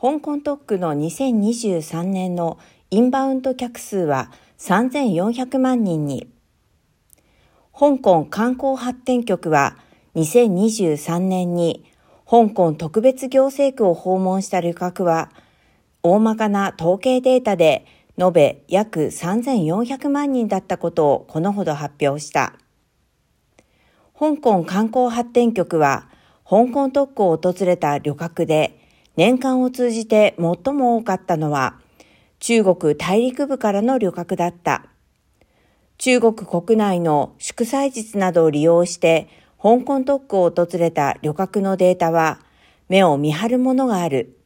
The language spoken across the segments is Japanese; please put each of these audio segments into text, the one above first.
香港特区の2023年のインバウンド客数は3400万人に。香港観光発展局は2023年に香港特別行政区を訪問した旅客は大まかな統計データで延べ約3400万人だったことをこのほど発表した。香港観光発展局は香港特区を訪れた旅客で年間を通じて最も多かったのは中国大陸部からの旅客だった。中国国内の祝祭日などを利用して香港特区を訪れた旅客のデータは目を見張るものがある。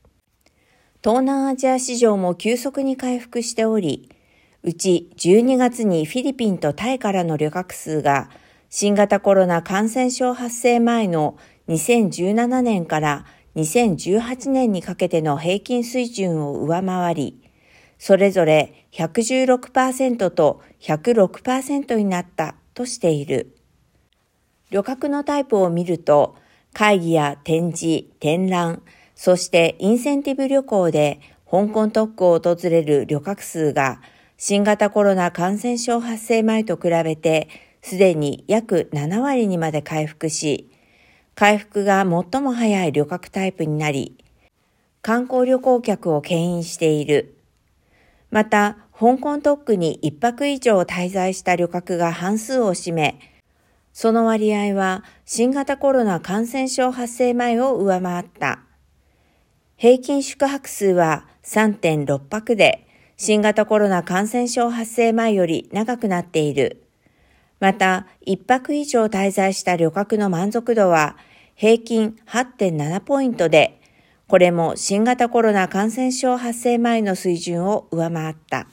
東南アジア市場も急速に回復しており、うち12月にフィリピンとタイからの旅客数が新型コロナ感染症発生前の2017年から2018年にかけての平均水準を上回り、それぞれ116%と106%になったとしている。旅客のタイプを見ると、会議や展示、展覧、そしてインセンティブ旅行で香港特区を訪れる旅客数が新型コロナ感染症発生前と比べてすでに約7割にまで回復し、回復が最も早い旅客タイプになり、観光旅行客を牽引している。また、香港特区に1泊以上滞在した旅客が半数を占め、その割合は新型コロナ感染症発生前を上回った。平均宿泊数は3.6泊で、新型コロナ感染症発生前より長くなっている。また、1泊以上滞在した旅客の満足度は平均8.7ポイントで、これも新型コロナ感染症発生前の水準を上回った。